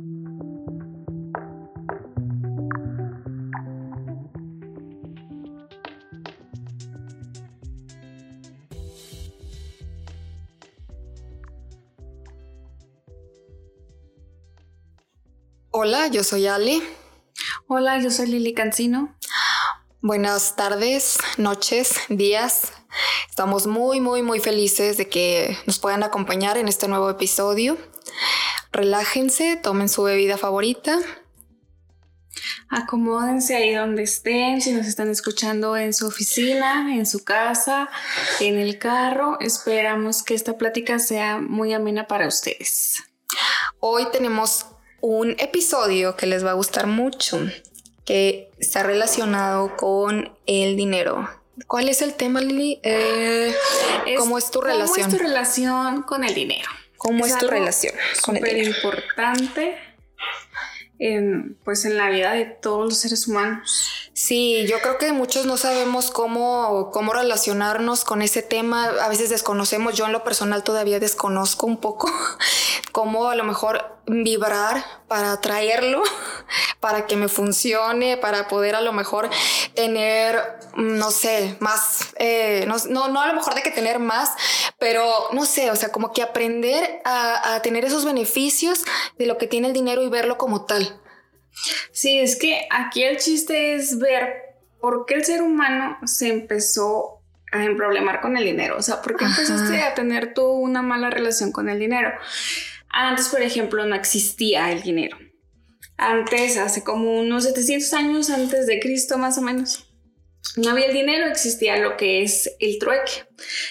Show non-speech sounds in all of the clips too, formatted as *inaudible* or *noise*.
Hola, yo soy Ale. Hola, yo soy Lili Cancino. Buenas tardes, noches, días. Estamos muy, muy, muy felices de que nos puedan acompañar en este nuevo episodio. Relájense, tomen su bebida favorita. Acomódense ahí donde estén, si nos están escuchando en su oficina, en su casa, en el carro. Esperamos que esta plática sea muy amena para ustedes. Hoy tenemos un episodio que les va a gustar mucho, que está relacionado con el dinero. ¿Cuál es el tema, Lili? Eh, ¿Cómo es tu relación? ¿Cómo es tu relación con el dinero? ¿Cómo es, tu relación con el dinero? importante en, pues en la vida de todos los seres humanos. Sí, yo creo que muchos no sabemos cómo, cómo relacionarnos con ese tema. A veces desconocemos, yo en lo personal todavía desconozco un poco *laughs* cómo a lo mejor vibrar para atraerlo, *laughs* para que me funcione, para poder a lo mejor tener, no sé, más, eh, no, no, a lo mejor de que tener más, pero no sé, o sea, como que aprender a, a tener esos beneficios de lo que tiene el dinero y verlo como tal. Sí, es que aquí el chiste es ver por qué el ser humano se empezó a emproblemar con el dinero. O sea, ¿por qué empezaste a tener tú una mala relación con el dinero? Antes, por ejemplo, no existía el dinero. Antes, hace como unos 700 años antes de Cristo, más o menos, no había el dinero, existía lo que es el trueque.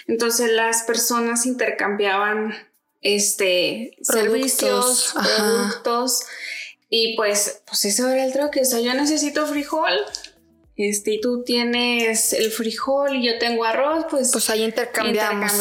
Entonces las personas intercambiaban este, servicios, productos y pues, pues eso era el trueque. O sea, yo necesito frijol. Este, y tú tienes el frijol y yo tengo arroz, pues. Pues ahí intercambiamos.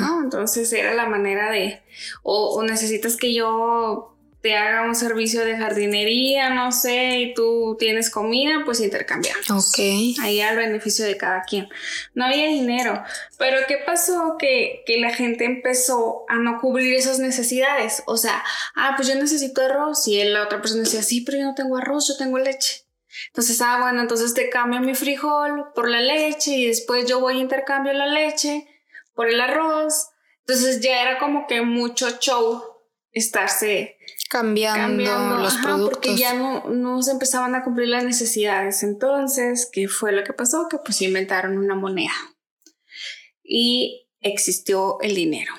¿no? Entonces era la manera de. O, necesitas que yo te haga un servicio de jardinería, no sé, y tú tienes comida, pues intercambiamos. Ok. Ahí al beneficio de cada quien. No había dinero. Pero ¿qué pasó? Que, que la gente empezó a no cubrir esas necesidades. O sea, ah, pues yo necesito arroz. Y la otra persona decía, sí, pero yo no tengo arroz, yo tengo leche. Entonces, ah, bueno, entonces te cambio mi frijol por la leche y después yo voy a intercambio la leche por el arroz. Entonces ya era como que mucho show estarse cambiando, los productos. Porque ya no, no se empezaban a cumplir las necesidades. Entonces, ¿qué fue lo que pasó? Que pues inventaron una moneda y existió el dinero.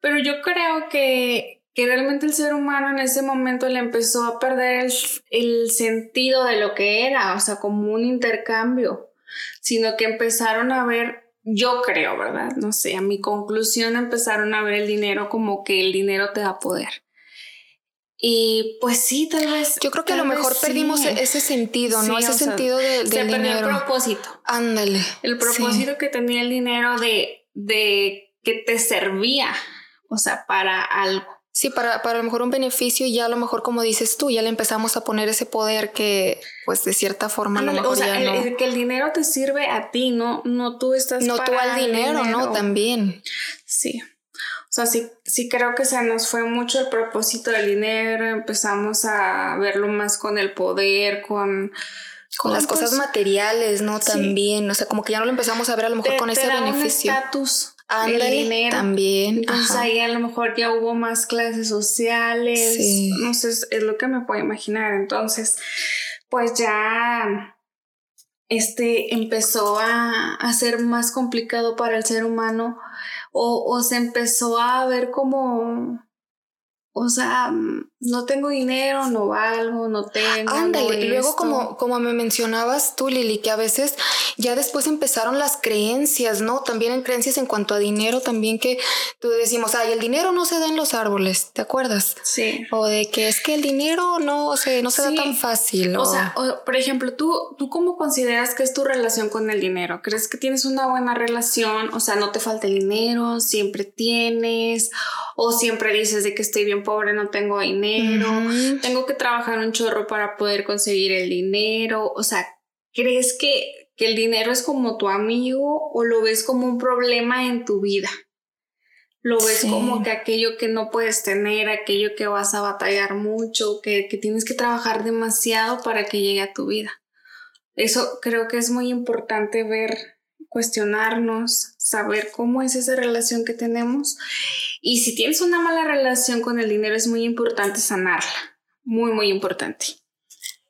Pero yo creo que, que realmente el ser humano en ese momento le empezó a perder el, el sentido de lo que era, o sea, como un intercambio, sino que empezaron a ver yo creo, ¿verdad? No sé, a mi conclusión empezaron a ver el dinero como que el dinero te da poder. Y pues sí, tal vez. Yo creo que a lo mejor perdimos ese sentido, ¿no? ese sentido de, del se dinero. el propósito. Ándale. El propósito que tenía el dinero de, de que te servía, o sea, para algo. Sí, para, para a lo mejor un beneficio y ya a lo mejor como dices tú, ya le empezamos a poner ese poder que pues de cierta forma lo mejor o sea, que el dinero te sirve a ti, no, no tú estás No tú al dinero, ¿no? También. Sí. O sea, sí, sí creo que se nos fue mucho el propósito del dinero, empezamos a verlo más con el poder, con... Con, las cosas pues, materiales, ¿no? También, o sea, como que ya no lo empezamos a ver a lo mejor con ese beneficio. estatus el dinero. También. Entonces ahí a lo mejor ya hubo más clases sociales. No sé, es lo que me puedo imaginar. Entonces, pues ya este empezó a, a ser más complicado para el ser humano o, o se empezó a ver como o sea, mm, no tengo dinero, no valgo, no tengo. Ándale, luego como, como me mencionabas tú, Lili, que a veces ya después empezaron las creencias, ¿no? También en creencias en cuanto a dinero, también que tú decimos, ay, el dinero no se da en los árboles, ¿te acuerdas? Sí. O de que es que el dinero no, se, no se da tan fácil. O, sea, por ejemplo, ¿tú, ¿tú cómo consideras que es tu relación con el dinero? ¿Crees que tienes una buena relación? O sea, no te falta el dinero, siempre tienes, o siempre dices de que estoy bien pobre, no tengo dinero, tengo que trabajar un chorro para poder conseguir el dinero, o sea, ¿crees que, que el dinero es como tu amigo o lo ves como un problema en tu vida? lo ves como que aquello que no puedes tener, aquello que vas a batallar mucho, que, que tienes que trabajar demasiado para que llegue a tu vida. Eso creo que es muy importante ver, cuestionarnos, saber cómo es esa relación que tenemos. Y si tienes una mala relación con el dinero, es muy importante sanarla. Muy, muy importante.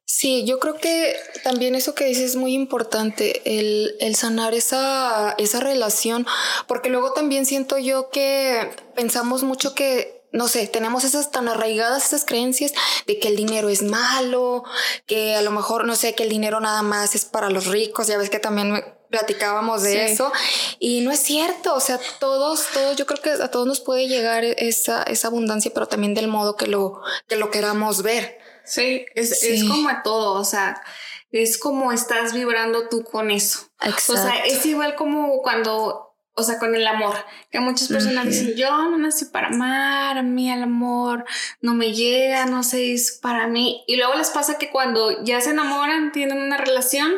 Sí, yo creo que también eso que dices es muy importante, el, el, sanar esa, esa relación, porque luego también siento yo que pensamos mucho que, no sé, tenemos esas tan arraigadas, esas creencias de que el dinero es malo, que a lo mejor, no sé, que el dinero nada más es para los ricos, ya ves que también platicábamos de eso y no es cierto, o sea, todos, todos, yo creo que a todos nos puede llegar esa, esa abundancia, pero también del modo que lo, que lo queramos ver. Sí, es, es como a todo, o sea, es como estás vibrando tú con eso. Exacto. O sea, es igual como cuando, o sea, con el amor, que muchas personas dicen, yo no nací para amar, a mí el amor no me llega, no sé, es para mí. Y luego les pasa que cuando ya se enamoran, tienen una relación,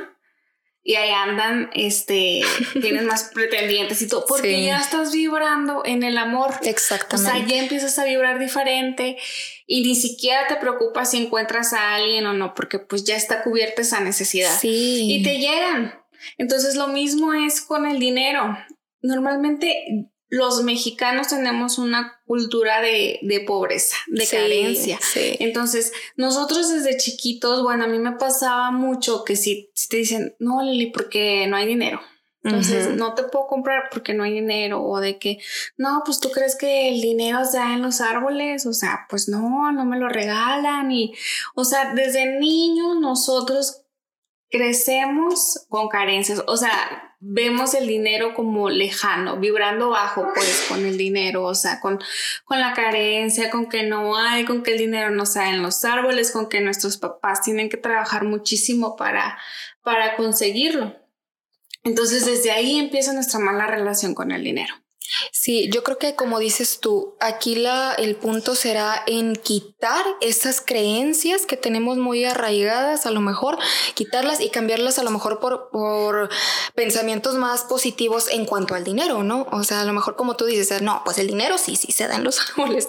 y ahí andan, este, *laughs* tienes más pretendientes y todo, porque ya estás vibrando en el amor. Exactamente. O sea, ya empiezas a vibrar diferente y ni siquiera te preocupas si encuentras a alguien o no, porque pues ya está cubierta esa necesidad. Sí. Y te llegan. Entonces lo mismo es con el dinero. Normalmente los mexicanos tenemos una cultura de, pobreza, de carencia. Entonces, nosotros desde chiquitos, bueno, a mí me pasaba mucho que si, te dicen, no, Lili, porque no hay dinero. Entonces, no te puedo comprar porque no hay dinero o de que, no, pues tú crees que el dinero está en los árboles, o sea, pues no, no me lo regalan y, o sea, desde niños nosotros crecemos con carencias, o sea, vemos el dinero como lejano, vibrando bajo pues con el dinero, o sea, con, con la carencia, con que no hay, con que el dinero no sale en los árboles, con que nuestros papás tienen que trabajar muchísimo para, para conseguirlo. Entonces desde ahí empieza nuestra mala relación con el dinero. Sí, yo creo que como dices tú, aquí la, el punto será en quitar esas creencias que tenemos muy arraigadas, a lo mejor, quitarlas y cambiarlas a lo mejor por, por pensamientos más positivos en cuanto al dinero, ¿no? O sea, a lo mejor como tú dices, no, pues el dinero sí, sí se da en los *laughs* árboles.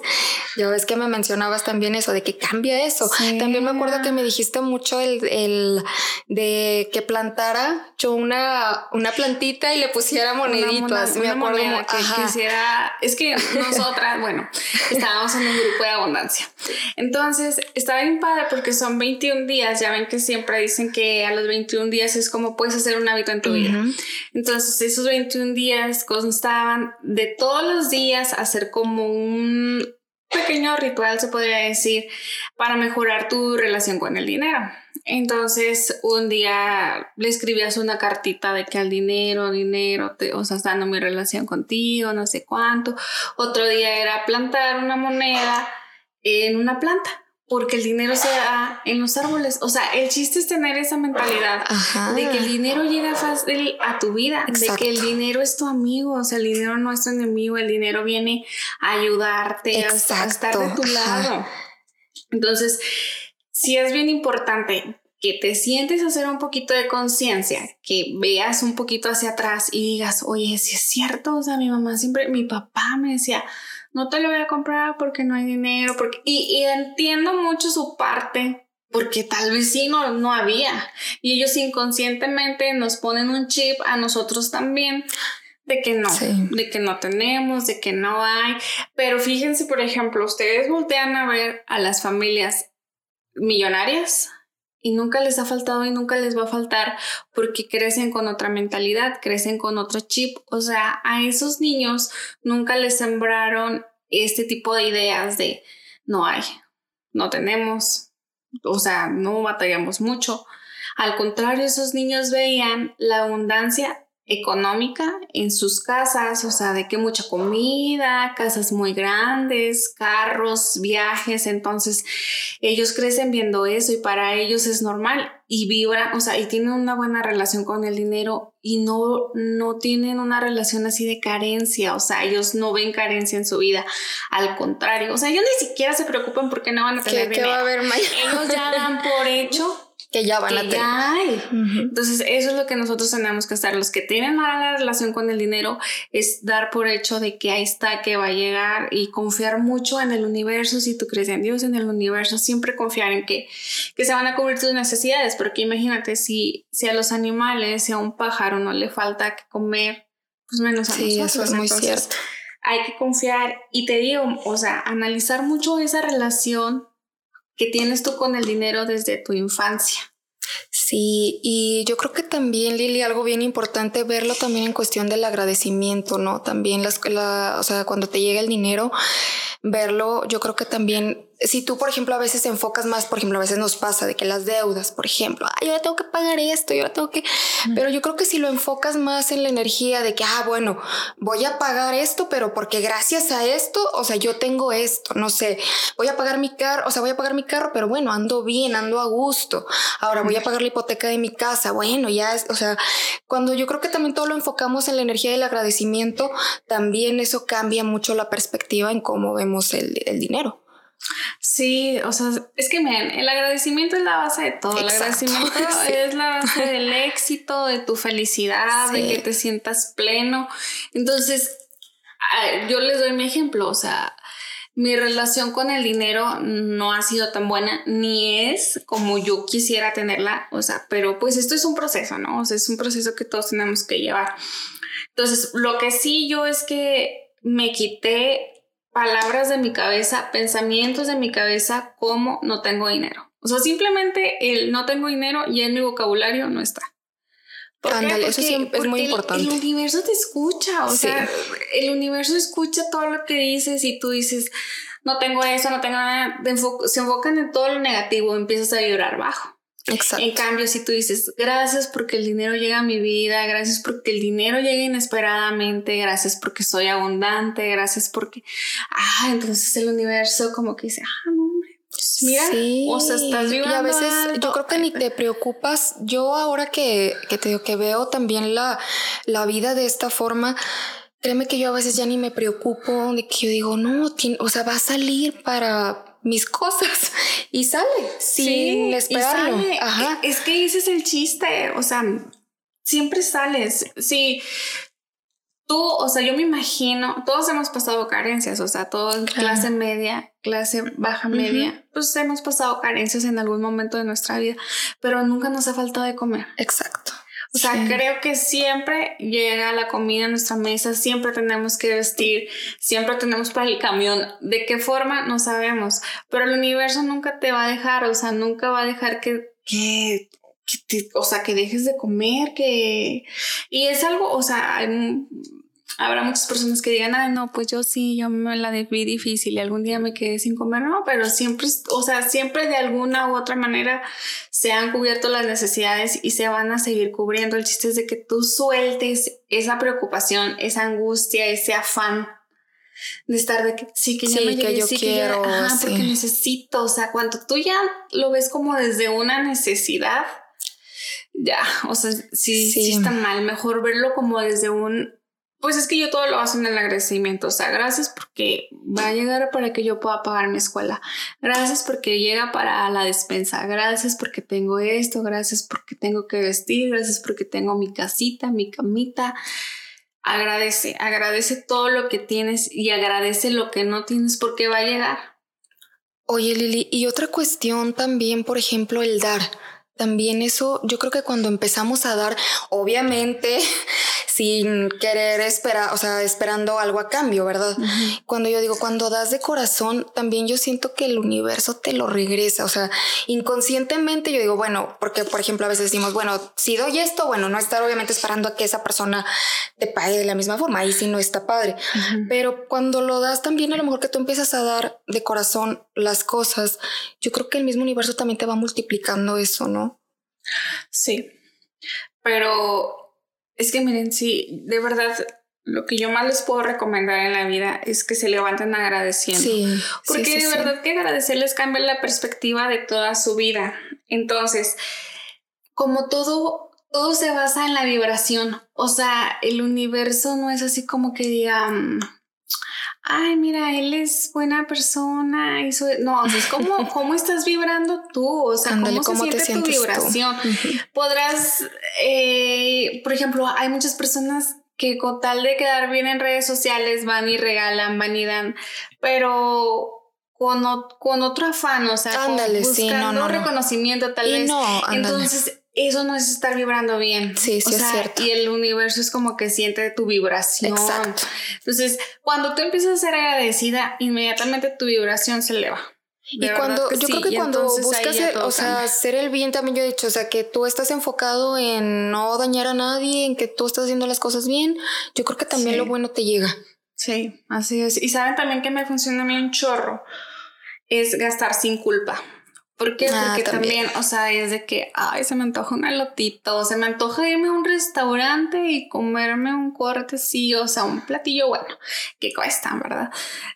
Ya ves que me mencionabas también eso, de que cambia eso. También me acuerdo que me dijiste mucho el, el de que plantara yo una, una plantita y le pusiera moneditas. me acuerdo quisiera, es que nosotras, *laughs* bueno, estábamos en un grupo de abundancia. Entonces, estaba bien padre porque son 21 días, ya ven que siempre dicen que a los 21 días es como puedes hacer un hábito en tu vida. Entonces, esos 21 días constaban de todos los días hacer como un pequeño ritual, se podría decir, para mejorar tu relación con el dinero. Entonces, un día le escribías una cartita de que al dinero, dinero, te, o sea, dando mi relación contigo, no sé cuánto. Otro día era plantar una moneda en una planta porque el dinero se da en los árboles. O sea, el chiste es tener esa mentalidad de que el dinero llega fácil a tu vida, de que el dinero es tu amigo, o sea, el dinero no es tu enemigo, el dinero viene a ayudarte, a, estar de tu lado. Entonces, sí es bien importante que te sientes a hacer un poquito de conciencia, que veas un poquito hacia atrás y digas, oye, si es cierto, o sea, mi mamá siempre, mi papá me decía, no te lo voy a comprar porque no hay dinero, porque... Y, entiendo mucho su parte, porque tal vez sí no, no había. Y ellos inconscientemente nos ponen un chip a nosotros también de que no, de que no tenemos, de que no hay. Pero fíjense, por ejemplo, ustedes voltean a ver a las familias millonarias y nunca les ha faltado y nunca les va a faltar porque crecen con otra mentalidad, crecen con otro chip. O sea, a esos niños nunca les sembraron este tipo de ideas de no hay, no tenemos, o sea, no batallamos mucho. Al contrario, esos niños veían la abundancia económica en sus casas, o sea, de que mucha comida, casas muy grandes, carros, viajes, entonces ellos crecen viendo eso y para ellos es normal y vibran, o sea, y tienen una buena relación con el dinero y no, no tienen una relación así de carencia, o sea, ellos no ven carencia en su vida, al contrario, o sea, ellos ni siquiera se preocupan porque no van a tener dinero. Va a haber ellos ya dan por hecho que ya van a tener. hay. Entonces, eso es lo que nosotros tenemos que hacer. Los que tienen mala relación con el dinero es dar por hecho de que ahí está, que va a llegar y confiar mucho en el universo. Si tú crees en Dios, en el universo, siempre confiar en que, que se van a cubrir tus necesidades. Porque imagínate, si, si a los animales, si a un pájaro no le falta que comer, pues menos a sí, Eso es muy cierto. Hay que confiar y te digo, o sea, analizar mucho esa relación que tienes tú con el dinero desde tu infancia. Sí, y yo creo que también, Lili, algo bien importante verlo también en cuestión del agradecimiento, ¿no? También las, la, o sea, cuando te llega el dinero, verlo, yo creo que también si tú, por ejemplo, a veces enfocas más, por ejemplo, a veces nos pasa de que las deudas, por ejemplo, yo ya tengo que pagar esto, yo ya tengo que, pero yo creo que si lo enfocas más en la energía de que, ah, bueno, voy a pagar esto, pero porque gracias a esto, o sea, yo tengo esto, no sé, voy a pagar mi carro, o sea, voy a pagar mi carro, pero bueno, ando bien, ando a gusto. Ahora voy a pagar la hipoteca de mi casa, bueno, ya es, o sea, cuando yo creo que también todo lo enfocamos en la energía del agradecimiento, también eso cambia mucho la perspectiva en cómo vemos el, el dinero. Sí, o sea, es que miren, el agradecimiento es la base de todo. El agradecimiento *laughs* es la base del éxito, de tu felicidad, de que te sientas pleno. Entonces, yo les doy mi ejemplo, o sea, mi relación con el dinero no ha sido tan buena, ni es como yo quisiera tenerla, o sea, pero pues esto es un proceso, ¿no? O sea, es un proceso que todos tenemos que llevar. Entonces, lo que sí yo es que me quité palabras de mi cabeza, pensamientos de mi cabeza como no tengo dinero. O sea, simplemente el no tengo dinero y en mi vocabulario no está. Ándale, eso es muy importante. El universo te escucha, o sea, el universo escucha todo lo que dices y tú dices, no tengo eso, no tengo nada, se enfocan en todo lo negativo, empiezas a vibrar bajo. Exacto. En cambio, si tú dices, gracias porque el dinero llega a mi vida, gracias porque el dinero llega inesperadamente, gracias porque soy abundante, gracias porque, ah, entonces el universo como que dice, ah, no, hombre, pues mira, o sea, estás vibrando Y a veces yo creo que ni te preocupas. Yo ahora que, que te digo que veo también la, la vida de esta forma, créeme que yo a veces ya ni me preocupo de que yo digo, no, o sea, va a salir para, mis cosas *laughs* y sale sin esperarlo. Ajá. Es que ese es el chiste, o sea, siempre sales. Sí, tú, o sea, yo me imagino, todos hemos pasado carencias, o sea, todos clase media, clase baja media, pues hemos pasado carencias en algún momento de nuestra vida, pero nunca nos ha faltado de comer. Exacto. O sea, creo que siempre llega la comida a nuestra mesa, siempre tenemos que vestir, siempre tenemos para el camión. ¿De qué forma? No sabemos. Pero el universo nunca te va a dejar, o sea, nunca va a dejar que, que, o sea, que dejes de comer, que... Y es algo, o sea, habrá muchas personas que digan, ay, no, pues yo sí, yo me la vi difícil y algún día me quedé sin comer, no, pero siempre, o sea, siempre de alguna u otra manera se han cubierto las necesidades y se van a seguir cubriendo. El chiste es de que tú sueltes esa preocupación, esa angustia, ese afán de estar de que sí, que ya me que yo quiero, porque necesito, o sea, cuando tú ya lo ves como desde una necesidad, ya, o sea, sí, sí. está mal, mejor verlo como desde un pues es que yo todo lo hago en el agradecimiento. O sea, gracias porque va a llegar para que yo pueda pagar mi escuela. Gracias porque llega para la despensa. Gracias porque tengo esto. Gracias porque tengo que vestir. Gracias porque tengo mi casita, mi camita. Agradece, agradece todo lo que tienes y agradece lo que no tienes porque va a llegar. Oye, Lili, y otra cuestión también, por ejemplo, el dar. También eso, yo creo que cuando empezamos a dar, obviamente *laughs* sin querer esperar, o sea, esperando algo a cambio, ¿verdad? Cuando yo digo, cuando das de corazón, también yo siento que el universo te lo regresa, o sea, inconscientemente yo digo, bueno, porque por ejemplo a veces decimos, bueno, si doy esto, bueno, no estar obviamente esperando a que esa persona te pague de la misma forma, ahí sí no está padre, pero cuando lo das también a lo mejor que tú empiezas a dar de corazón las cosas, yo creo que el mismo universo también te va multiplicando eso, ¿no? Sí, pero es que miren, sí, de verdad, lo que yo más les puedo recomendar en la vida es que se levanten agradeciendo. Sí, Porque de verdad que agradecerles cambia la perspectiva de toda su vida. Entonces, como todo, todo se basa en la vibración. O sea, el universo no es así como que diga, mm, ay, mira, él es buena persona. Y no, o sea, es como, *laughs* cómo estás vibrando tú, o sea, cómo, se siente tu vibración. Podrás, eh, por ejemplo, hay muchas personas que con tal de quedar bien en redes sociales van y regalan, van y dan, pero con, con otro afán, o sea, buscando reconocimiento tal vez. Entonces, eso no es estar vibrando bien. Sí, sí, es cierto. Y el universo es como que siente tu vibración. Exacto. Entonces, cuando tú empiezas a ser agradecida, inmediatamente tu vibración se eleva. y cuando, yo creo que cuando buscas, o sea, hacer el bien también yo he dicho, o sea, que tú estás enfocado en no dañar a nadie, en que tú estás haciendo las cosas bien, yo creo que también lo bueno te llega. Sí, así es. Y saben también que me funciona a mí un chorro, es gastar sin culpa. ¿Por qué? Ah, Porque también. o sea, es de que, ay, se me antoja un elotito, se me antoja irme a un restaurante y comerme un corte, sí, o sea, un platillo bueno, que cuesta, ¿verdad?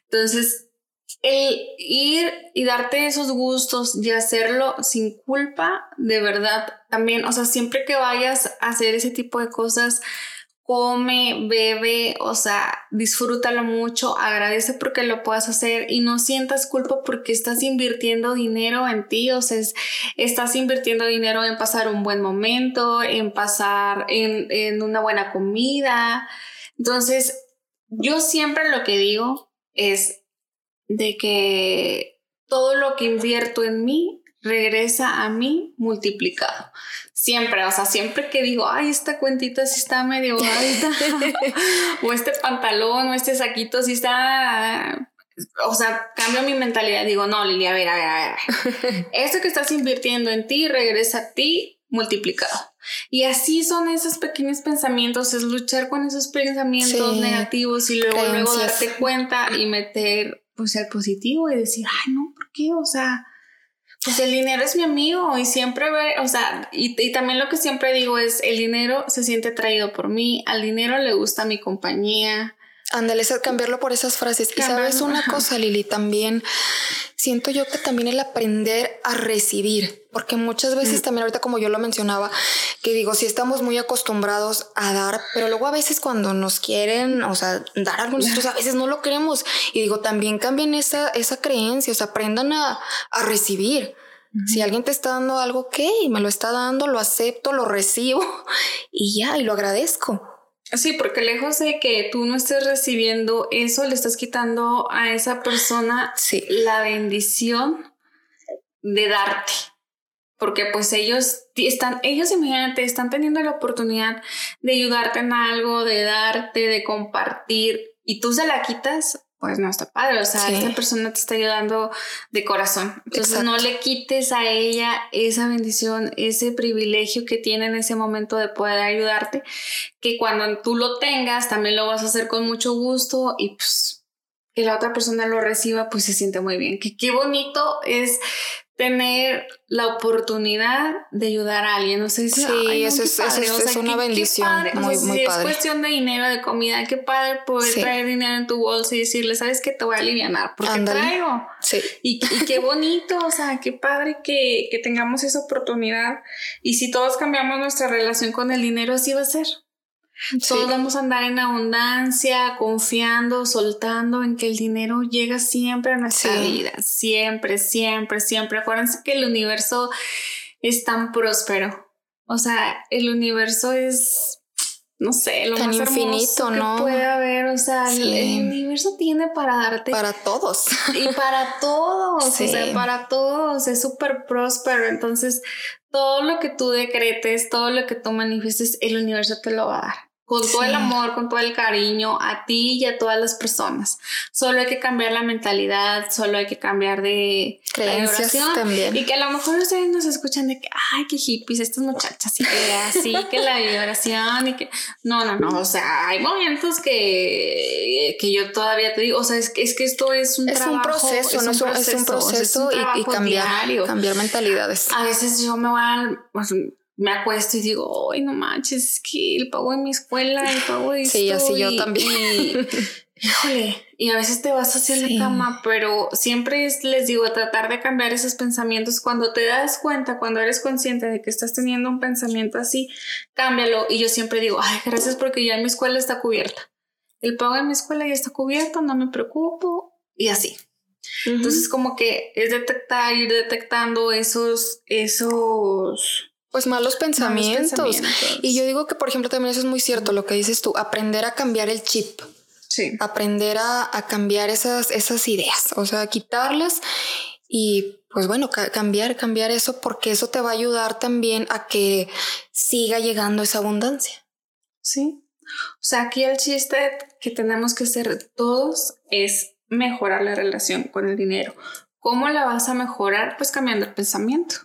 Entonces, el ir y darte esos gustos y hacerlo sin culpa, de verdad, también, o sea, siempre que vayas a hacer ese tipo de cosas, come, bebe, o sea, disfrútalo mucho, agradece porque lo puedas hacer y no sientas culpa porque estás invirtiendo dinero en ti, o sea, estás invirtiendo dinero en pasar un buen momento, en pasar en, en una buena comida. Entonces, yo siempre lo que digo es de que todo lo que invierto en mí regresa a mí multiplicado. Siempre, o sea, siempre que digo, ay, esta cuentita sí está medio alta, *laughs* o este pantalón, o este saquito sí está o sea, cambio mi mentalidad. Digo, no, Lili, a ver, a ver, a ver. Esto que estás invirtiendo en ti regresa a ti multiplicado. Y así son esos pequeños pensamientos, es luchar con esos pensamientos negativos y luego, luego darte cuenta y meter pues el positivo y decir, ay, no, ¿por qué? O sea, pues el dinero es mi amigo y siempre ve, o sea, y, y, también lo que siempre digo es, el dinero se siente atraído por mí, al dinero le gusta mi compañía. Ándale, cambiarlo por esas frases. Y sabes una cosa, Lili, también siento yo que también el aprender a recibir, porque muchas veces mm. también ahorita como yo lo mencionaba, que digo, si estamos muy acostumbrados a dar, pero luego a veces cuando nos quieren, o sea, dar algo nosotros a veces no lo queremos. Y digo, también cambien esa, esa creencia, o sea, aprendan a, a recibir. Si alguien te está dando algo, ok, me lo está dando, lo acepto, lo recibo *laughs* y ya, y lo agradezco. Sí, porque lejos de que tú no estés recibiendo eso, le estás quitando a esa persona la bendición de darte. Porque pues ellos están, ellos imagínate, están teniendo la oportunidad de ayudarte en algo, de darte, de compartir, y tú se la quitas, pues no está padre. O sea, esta persona te está ayudando de corazón. Entonces no le quites a ella esa bendición, ese privilegio que tiene en ese momento de poder ayudarte, que cuando tú lo tengas también lo vas a hacer con mucho gusto y pues que la otra persona lo reciba, pues se siente muy bien. Que qué bonito es tener la oportunidad de ayudar a alguien. No sé si sí, eso, es, es, una bendición muy, muy si es cuestión de dinero, de comida, qué padre poder traer dinero en tu bolsa y decirle, ¿sabes qué? Te voy a aliviar porque traigo. Sí. Y, y, qué *laughs* bonito, o sea, qué padre que, que tengamos esa oportunidad. Y si todos cambiamos nuestra relación con el dinero, así va a ser. Todos vamos a andar en abundancia, confiando, soltando en que el dinero llega siempre a nuestra vida. Siempre, siempre, siempre. Acuérdense que el universo es tan próspero. O sea, el universo es no sé, lo más infinito, ¿no? que puede haber, o sea, el, universo tiene para darte para todos. y para todos, o *laughs* sea, para todos. Es súper próspero, entonces todo lo que tú decretes, todo lo que tú manifiestes, el universo te lo va a dar con todo el amor, con todo el cariño a ti y a todas las personas. Solo hay que cambiar la mentalidad, solo hay que cambiar de creencias también. Y que a lo mejor ustedes nos escuchan de que, ay, qué hippies, estas muchachas, y que así, que la vibración y que... No, no, no, o sea, hay momentos que, que yo todavía te digo, o sea, es que, es que esto es un es Un proceso, no es un proceso, y, cambiar, cambiar mentalidades. A veces yo me voy a me acuesto y digo, ay, no manches, es que el pago de mi escuela, el pago de Sí, así yo también. *laughs* híjole, y a veces te vas hacia la cama, pero siempre les digo, tratar de cambiar esos pensamientos. Cuando te das cuenta, cuando eres consciente de que estás teniendo un pensamiento así, cámbialo. Y yo siempre digo, ay, gracias porque ya mi escuela está cubierta. el pago de mi escuela ya está cubierto, no me preocupo y así. Entonces como que es detectar, ir detectando esos, esos pues malos pensamientos. Y yo digo que, por ejemplo, también eso es muy cierto, lo que dices tú, aprender a cambiar el chip. Sí. Aprender a, cambiar esas, esas ideas, o sea, quitarlas y pues bueno, cambiar, cambiar eso porque eso te va a ayudar también a que siga llegando esa abundancia. Sí. O sea, aquí el chiste que tenemos que hacer todos es mejorar la relación con el dinero. ¿Cómo la vas a mejorar? Pues cambiando el pensamiento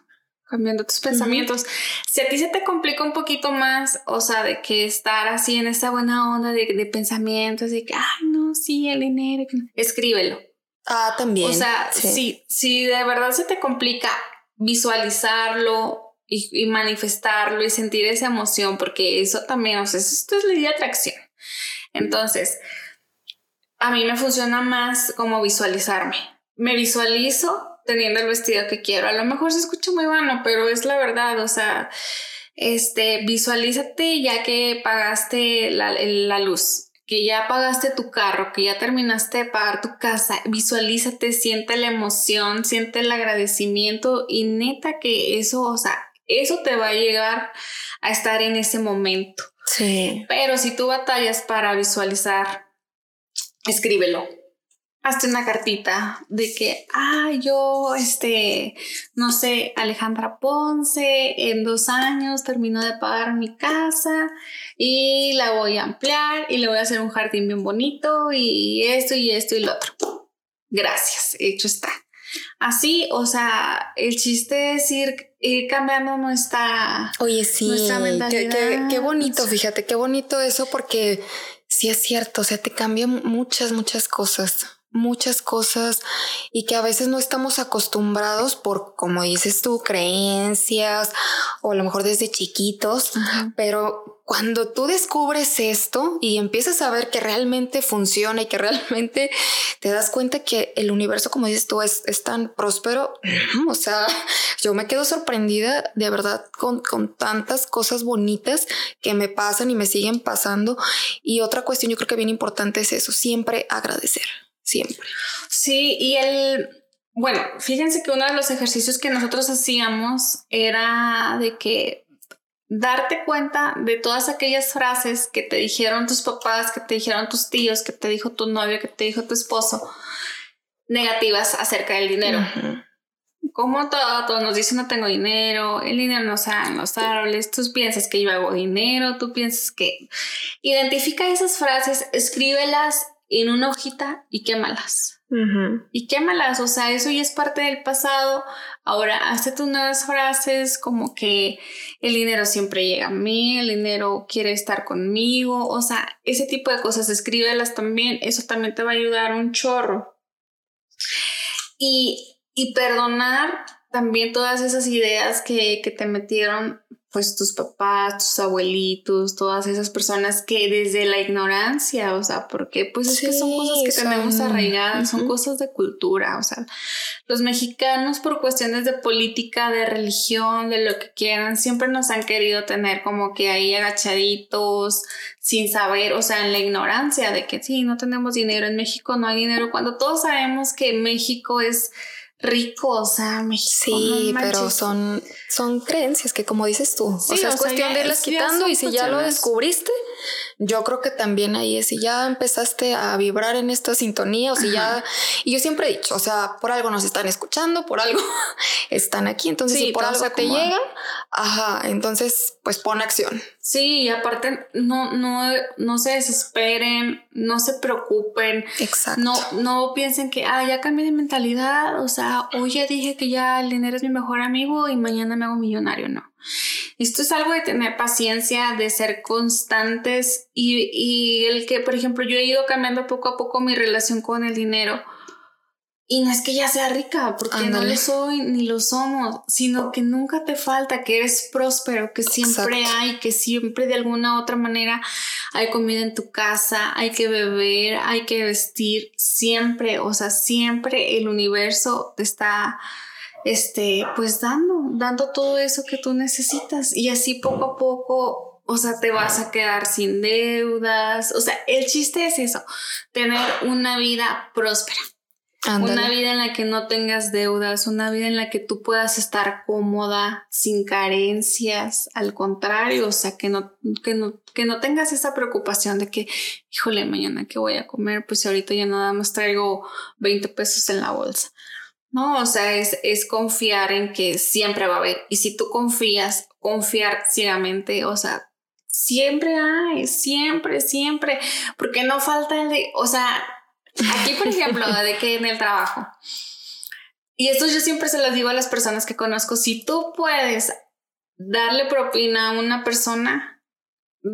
cambiando tus pensamientos. Si a ti se te complica un poquito más, o sea, de que estar así en esa buena onda de, de pensamientos, de que, ay, no, sí, el dinero, escríbelo. Ah, también. O sea, si, si de verdad se te complica visualizarlo y, manifestarlo y sentir esa emoción, porque eso también, o sea, esto es la idea de atracción. Entonces, a mí me funciona más como visualizarme. Me visualizo teniendo el vestido que quiero. A lo mejor se escucha muy vano, pero es la verdad, o sea, este, visualízate ya que pagaste la, la luz, que ya pagaste tu carro, que ya terminaste de pagar tu casa, visualízate, siente la emoción, siente el agradecimiento y neta que eso, o sea, eso te va a llegar a estar en ese momento. Sí. Pero si tú batallas para visualizar, escríbelo hazte una cartita de que, ah, yo, este, no sé, Alejandra Ponce, en dos años termino de pagar mi casa y la voy a ampliar y le voy a hacer un jardín bien bonito y esto y esto y lo otro. Gracias, hecho está. Así, o sea, el chiste es ir, ir cambiando nuestra, Oye, sí, nuestra mentalidad. Qué, qué bonito, fíjate, qué bonito eso porque sí es cierto, o sea, te cambian muchas, muchas cosas muchas cosas y que a veces no estamos acostumbrados por, como dices tú, creencias o a lo mejor desde chiquitos, pero cuando tú descubres esto y empiezas a ver que realmente funciona y que realmente te das cuenta que el universo, como dices tú, es, tan próspero, *clears throat* o sea, yo me quedo sorprendida de verdad con, con tantas cosas bonitas que me pasan y me siguen pasando. Y otra cuestión yo creo que bien importante es eso, siempre agradecer siempre. Sí, y el, bueno, fíjense que uno de los ejercicios que nosotros hacíamos era de que darte cuenta de todas aquellas frases que te dijeron tus papás, que te dijeron tus tíos, que te dijo tu novio, que te dijo tu esposo, negativas acerca del dinero. Como todos nos dicen no tengo dinero, el dinero no sale en los árboles, tú piensas que yo hago dinero, tú piensas que... Identifica esas frases, escríbelas en una hojita y quémalas. Y quémalas, o sea, eso ya es parte del pasado. Ahora, hazte tus nuevas frases como que el dinero siempre llega a mí, el dinero quiere estar conmigo, o sea, ese tipo de cosas, escríbelas también, eso también te va a ayudar un chorro. Y, y perdonar también todas esas ideas que, que te metieron pues tus papás, tus abuelitos, todas esas personas que desde la ignorancia, o sea, porque pues es que son cosas que tenemos arraigadas, son cosas de cultura, o sea, los mexicanos por cuestiones de política, de religión, de lo que quieran, siempre nos han querido tener como que ahí agachaditos, sin saber, o sea, en la ignorancia de que sí, no tenemos dinero en México, no hay dinero, cuando todos sabemos que México es rico, o sea, México. Sí, pero son, son creencias que como dices tú, o sea, es cuestión de irlas quitando y si ya lo descubriste, yo creo que también ahí es, si ya empezaste a vibrar en esta sintonía o si ya, y yo siempre he dicho, o sea, por algo nos están escuchando, por algo *laughs* están aquí, entonces si por algo te llegan, ajá, entonces pues pon acción. Sí, y aparte no, no, no se desesperen, no se preocupen. Exacto. No, no piensen que, ah, ya cambié de mentalidad, o sea, hoy ya dije que ya el dinero es mi mejor amigo y mañana me hago millonario, no. Esto es algo de tener paciencia, de ser constantes y, y el que, por ejemplo, yo he ido cambiando poco a poco mi relación con el dinero y no es que ya sea rica, porque no lo soy ni lo somos, sino que nunca te falta, que eres próspero, que siempre hay, que siempre de alguna u otra manera hay comida en tu casa, hay que beber, hay que vestir, siempre, o sea, siempre el universo te está, este, pues dando, dando todo eso que tú necesitas y así poco a poco o sea, te vas a quedar sin deudas. O sea, el chiste es eso, tener una vida próspera. Una vida en la que no tengas deudas, una vida en la que tú puedas estar cómoda, sin carencias, al contrario, o sea, que no, que no, que no tengas esa preocupación de que, híjole, mañana qué voy a comer, pues ahorita ya nada más traigo 20 pesos en la bolsa. No, o sea, es, es confiar en que siempre va a haber. Y si tú confías, confiar ciegamente, o sea, siempre hay, siempre, siempre, porque no falta el de, o sea, Aquí, por ejemplo, *laughs* de que en el trabajo. Y esto yo siempre se lo digo a las personas que conozco, si tú puedes darle propina a una persona,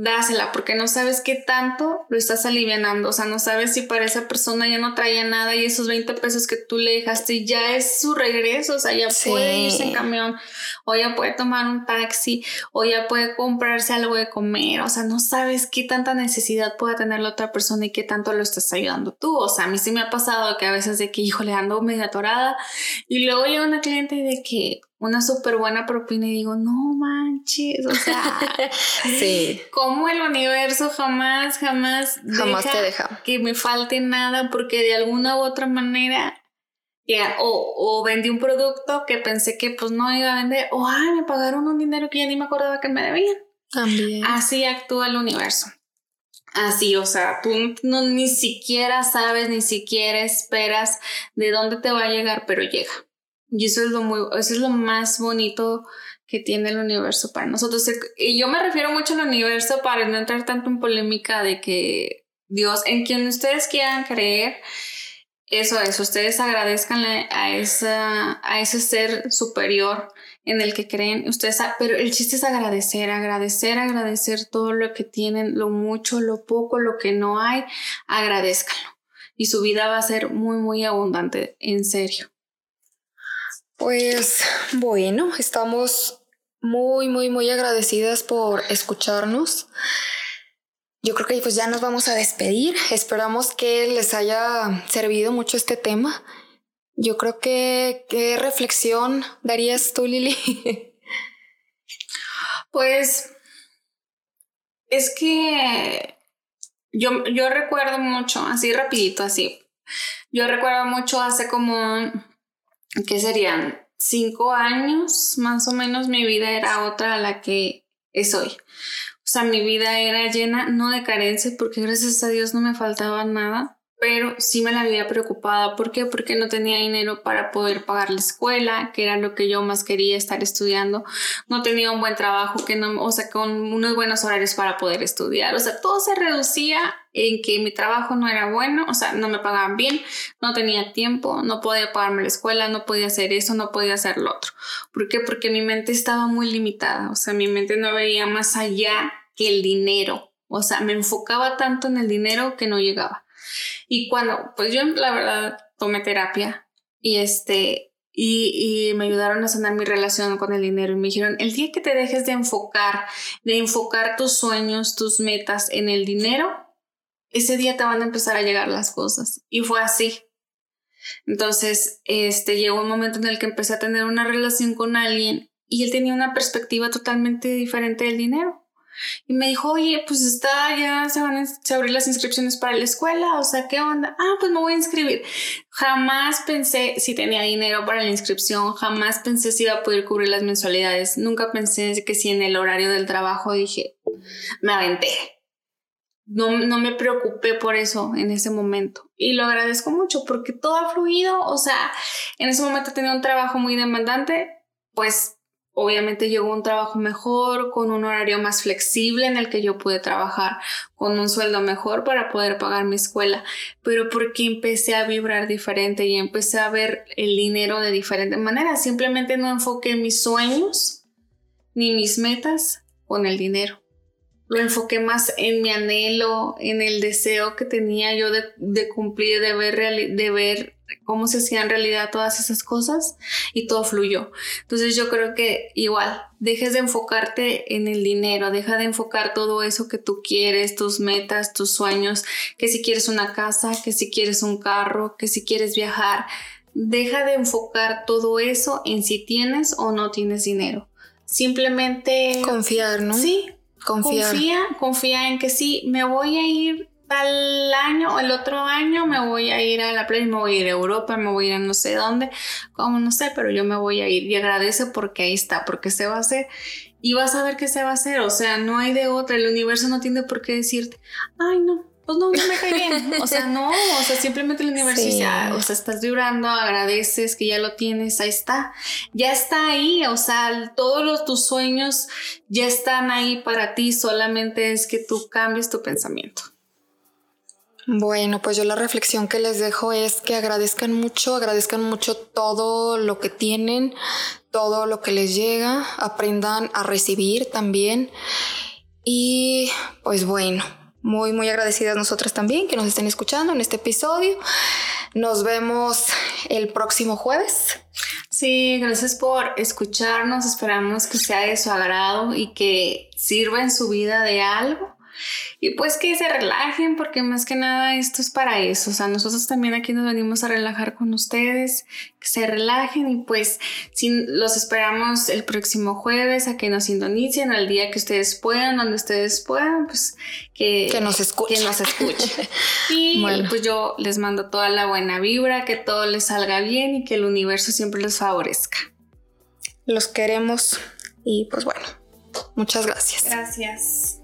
dásela, porque no sabes qué tanto lo estás alivianando. O sea, no sabes si para esa persona ya no traía nada y esos 20 pesos que tú le dejaste ya es su regreso. O sea, ya puede irse en camión, o ya puede tomar un taxi, o ya puede comprarse algo de comer. O sea, no sabes qué tanta necesidad puede tener la otra persona y qué tanto lo estás ayudando tú. O sea, a mí sí me ha pasado que a veces de que, híjole, ando medio atorada y luego llega una cliente de que, una súper buena propina y digo, no manches, o sea, *laughs* sí. como el universo jamás, jamás, jamás te deja que me falte nada porque de alguna u otra manera ya, o, o, vendí un producto que pensé que pues no iba a vender, o ay, me pagaron un dinero que ya ni me acordaba que me debían. También. Así actúa el universo. Así, o sea, tú no, ni siquiera sabes, ni siquiera esperas de dónde te va a llegar, pero llega. Y eso es lo muy, eso es lo más bonito que tiene el universo para nosotros. Y yo me refiero mucho al universo para no entrar tanto en polémica de que Dios, en quien ustedes quieran creer, eso es, ustedes agradezcan a, esa, a ese ser superior en el que creen, ustedes, pero el chiste es agradecer, agradecer, agradecer todo lo que tienen, lo mucho, lo poco, lo que no hay, agradezcanlo. Y su vida va a ser muy, muy abundante, en serio. Pues bueno, estamos muy, muy, muy agradecidas por escucharnos. Yo creo que pues ya nos vamos a despedir. Esperamos que les haya servido mucho este tema. Yo creo que qué reflexión darías tú, Lili. *laughs* Pues es que yo, yo recuerdo mucho, así rapidito, así. Yo recuerdo mucho hace como ¿qué serían? Cinco años, más o menos, mi vida era otra a la que es hoy. O sea, mi vida era llena, no de carencia, porque gracias a Dios no me faltaba nada, pero sí me la había preocupada. ¿Por qué? Porque no tenía dinero para poder pagar la escuela, que era lo que yo más quería estar estudiando. No tenía un buen trabajo, que no, o sea, con unos buenos horarios para poder estudiar. O sea, todo se reducía en que mi trabajo no era bueno, o sea, no me pagaban bien, no tenía tiempo, no podía pagarme la escuela, no podía hacer eso, no podía hacer lo otro. ¿Por qué? Porque mi mente estaba muy limitada, o sea, mi mente no veía más allá que el dinero. O sea, me enfocaba tanto en el dinero que no llegaba. Y cuando, pues yo la verdad tomé terapia y este, y, y, me ayudaron a sanar mi relación con el dinero y me dijeron, el día que te dejes de enfocar, de enfocar tus sueños, tus metas en el dinero, ese día te van a empezar a llegar las cosas. Y fue así. Entonces, este, llegó un momento en el que empecé a tener una relación con alguien y él tenía una perspectiva totalmente diferente del dinero. Y me dijo, oye, pues está, ya se van a abrir las inscripciones para la escuela, o sea, ¿qué onda? Ah, pues me voy a inscribir. Jamás pensé si tenía dinero para la inscripción, jamás pensé si iba a poder cubrir las mensualidades, nunca pensé que si en el horario del trabajo dije, me aventé. No, no me preocupé por eso en ese momento y lo agradezco mucho porque todo ha fluido, o sea, en ese momento tenía un trabajo muy demandante, pues Obviamente llegó un trabajo mejor, con un horario más flexible en el que yo pude trabajar, con un sueldo mejor para poder pagar mi escuela, pero porque empecé a vibrar diferente y empecé a ver el dinero de diferente manera. Simplemente no enfoqué mis sueños ni mis metas con el dinero. Lo enfoqué más en mi anhelo, en el deseo que tenía yo de, de cumplir, de ver, de ver cómo se hacían realidad todas esas cosas y todo fluyó. Entonces yo creo que igual, dejes de enfocarte en el dinero, deja de enfocar todo eso que tú quieres, tus metas, tus sueños, que si quieres una casa, que si quieres un carro, que si quieres viajar, deja de enfocar todo eso en si tienes o no tienes dinero. Simplemente... Confiar, ¿no? Sí, Confía, confía en que sí, me voy a ir tal año o el otro año me voy a ir a la playa, me voy a ir a Europa, me voy a ir a no sé dónde, como no sé, pero yo me voy a ir. Y agradece porque ahí está, porque se va a hacer. Y vas a ver qué se va a hacer, o sea, no hay de otra, el universo no tiene por qué decirte, ay no, pues no, no me cae bien. O sea, no, o sea, simplemente el universo dice, ah, o sea, estás vibrando, agradeces que ya lo tienes, ahí está. Ya está ahí, o sea, todos los, tus sueños ya están ahí para ti, solamente es que tú cambies tu pensamiento. Bueno, pues yo la reflexión que les dejo es que agradezcan mucho, agradezcan mucho todo lo que tienen, todo lo que les llega, aprendan a recibir también. Y pues bueno, muy, muy agradecidas nosotras también que nos estén escuchando en este episodio. Nos vemos el próximo jueves. Sí, gracias por escucharnos. Esperamos que sea de su agrado y que sirva en su vida de algo. Y pues que se relajen, porque más que nada esto es para eso. O sea, nosotros también aquí nos venimos a relajar con ustedes, que se relajen y pues los esperamos el próximo jueves a que nos sintonicen al día que ustedes puedan, donde ustedes puedan, pues que, que nos escuchen. Que nos escuchen. *laughs* y pues yo les mando toda la buena vibra, que todo les salga bien y que el universo siempre les favorezca. Los queremos y pues bueno, muchas gracias. Gracias.